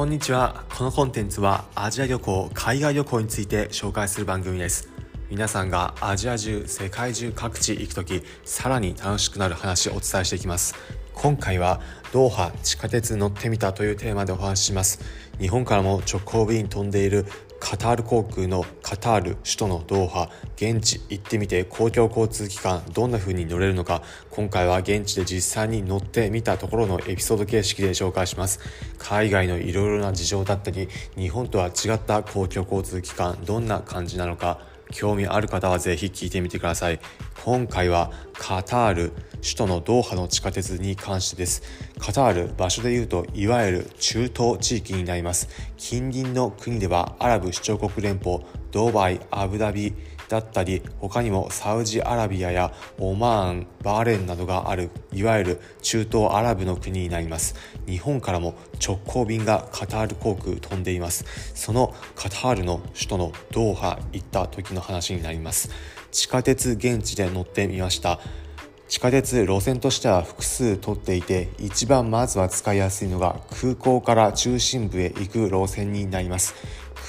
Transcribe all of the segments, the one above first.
こんにちは。このコンテンツはアジア旅行海外旅行について紹介する番組です。皆さんがアジア中世界中各地行く時さらに楽しくなる話をお伝えしていきます。今回はドーハ地下鉄乗ってみたというテーマでお話しします。日本からも直行便飛んでいるカタール航空のカタール首都のドーハ現地行ってみて公共交通機関どんな風に乗れるのか今回は現地で実際に乗ってみたところのエピソード形式で紹介します。海外のいろいろな事情だったり日本とは違った公共交通機関どんな感じなのか興味ある方はぜひ聞いてみてください。今回はカタール首都のドーハの地下鉄に関してです。カタール場所で言うといわゆる中東地域になります。近隣の国ではアラブ首長国連邦ドバイアブダビだったり他にもサウジアラビアやオマーンバーレンなどがあるいわゆる中東アラブの国になります。日本からも直行便がカタール航空飛んでいます。そのカタールの首都のドーハ行った時の話になります。地下鉄現地で乗ってみました。地下鉄路線としては複数取っていて一番まずは使いやすいのが空港から中心部へ行く路線になります。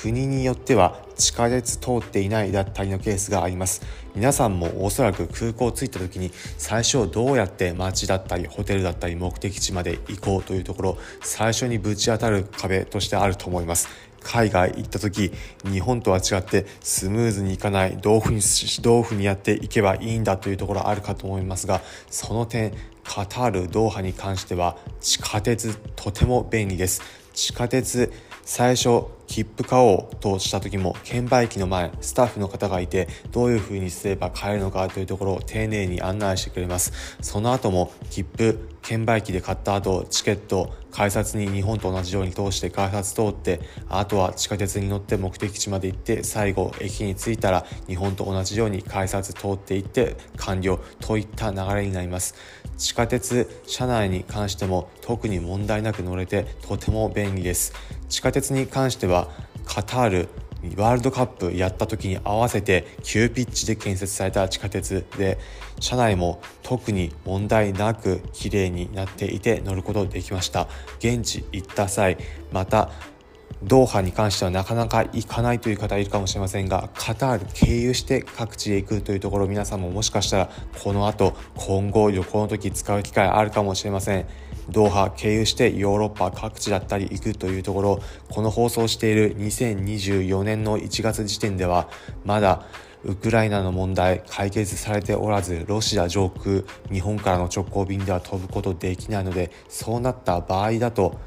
国によっては地下鉄通っていないだったりのケースがあります。皆さんもおそらく空港着いた時に最初どうやって街だったりホテルだったり目的地まで行こうというところ最初にぶち当たる壁としてあると思います。海外行った時日本とは違ってスムーズにいかないどうふうにどうふにやっていけばいいんだというところあるかと思いますがその点カタールドーハに関しては地下鉄とても便利です。地下鉄最初切符買おうとした時も券売機の前スタッフの方がいてどういう風にすれば買えるのかというところを丁寧に案内してくれます。その後も切符券売機で買った後チケット改札に日本と同じように通して改札通ってあとは地下鉄に乗って目的地まで行って最後駅に着いたら日本と同じように改札通っていって完了といった流れになります。地下鉄車内に関しても特に問題なく乗れてとても便利です。地下鉄に関してはカタールワールドカップやった時に合わせて急ピッチで建設された地下鉄で車内も特に問題なく綺麗になっていて乗ることできました。現地行った際またドーハに関してはなかなか行かないという方いるかもしれませんがカタール経由して各地へ行くというところ皆さんももしかしたらこの後今後旅行の時使う機会あるかもしれません。ドーハ経由してヨーロッパ各地だったり行くというところこの放送している2024年の1月時点ではまだウクライナの問題解決されておらずロシア上空日本からの直行便では飛ぶことできないのでそうなった場合だと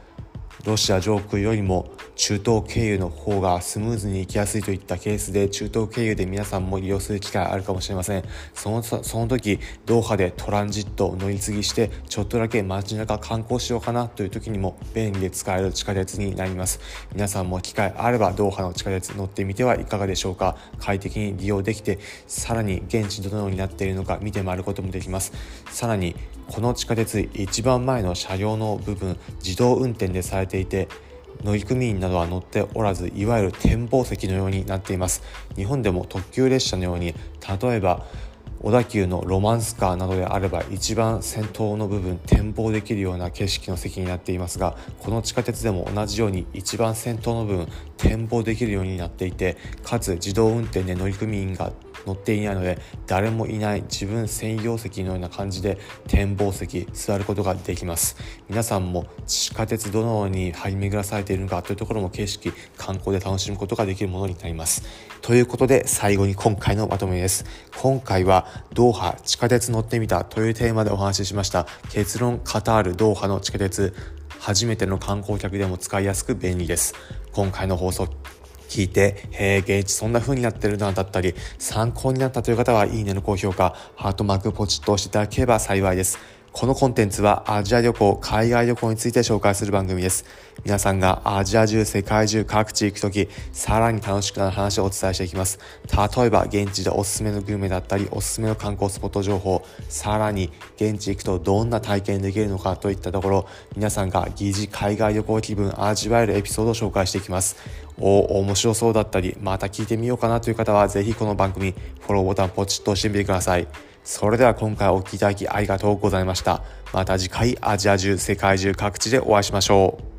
ロシア上空よりも中東経由の方がスムーズに行きやすいといったケースで中東経由で皆さんも利用する機会あるかもしれません。そのその時ドーハでトランジットを乗り継ぎしてちょっとだけ街中観光しようかなという時にも便利で使える地下鉄になります。皆さんも機会あればドーハの地下鉄乗ってみてはいかがでしょうか。快適に利用できてさらに現地どのようになっているのか見て回ることもできます。さらにこの地下鉄一番前の車両の部分自動運転でされていて乗組員などは乗っておらずいわゆる展望席のようになっています。日本でも特急列車のように例えば小田急のロマンスカーなどであれば一番先頭の部分展望できるような景色の席になっていますがこの地下鉄でも同じように一番先頭の部分展望できるようになっていてかつ自動運転で乗組員が乗っていないので誰もいない自分専用席のような感じで展望席座ることができます。皆さんも地下鉄どのように張り巡らされているのかというところも景色観光で楽しむことができるものになります。ということで最後に今回のまとめです。今回はドーハ地下鉄乗ってみたというテーマでお話ししました。結論カタールドーハの地下鉄。初めての観光客でも使いやすく便利です今回の放送聞いて、へえ、ゲージそんな風になってるな、だったり、参考になったという方は、いいねの高評価、ハートマークポチッと押していただければ幸いです。このコンテンツはアジア旅行、海外旅行について紹介する番組です。皆さんがアジア中、世界中各地行くとき、さらに楽しくなる話をお伝えしていきます。例えば、現地でおすすめのグルメだったり、おすすめの観光スポット情報、さらに、現地行くとどんな体験できるのかといったところ、皆さんが疑似海外旅行気分味わえるエピソードを紹介していきます。お、面白そうだったり、また聞いてみようかなという方は、ぜひこの番組、フォローボタンポチッと押してみてください。それでは今回お聴きいただきありがとうございました。また次回アジア中世界中各地でお会いしましょう。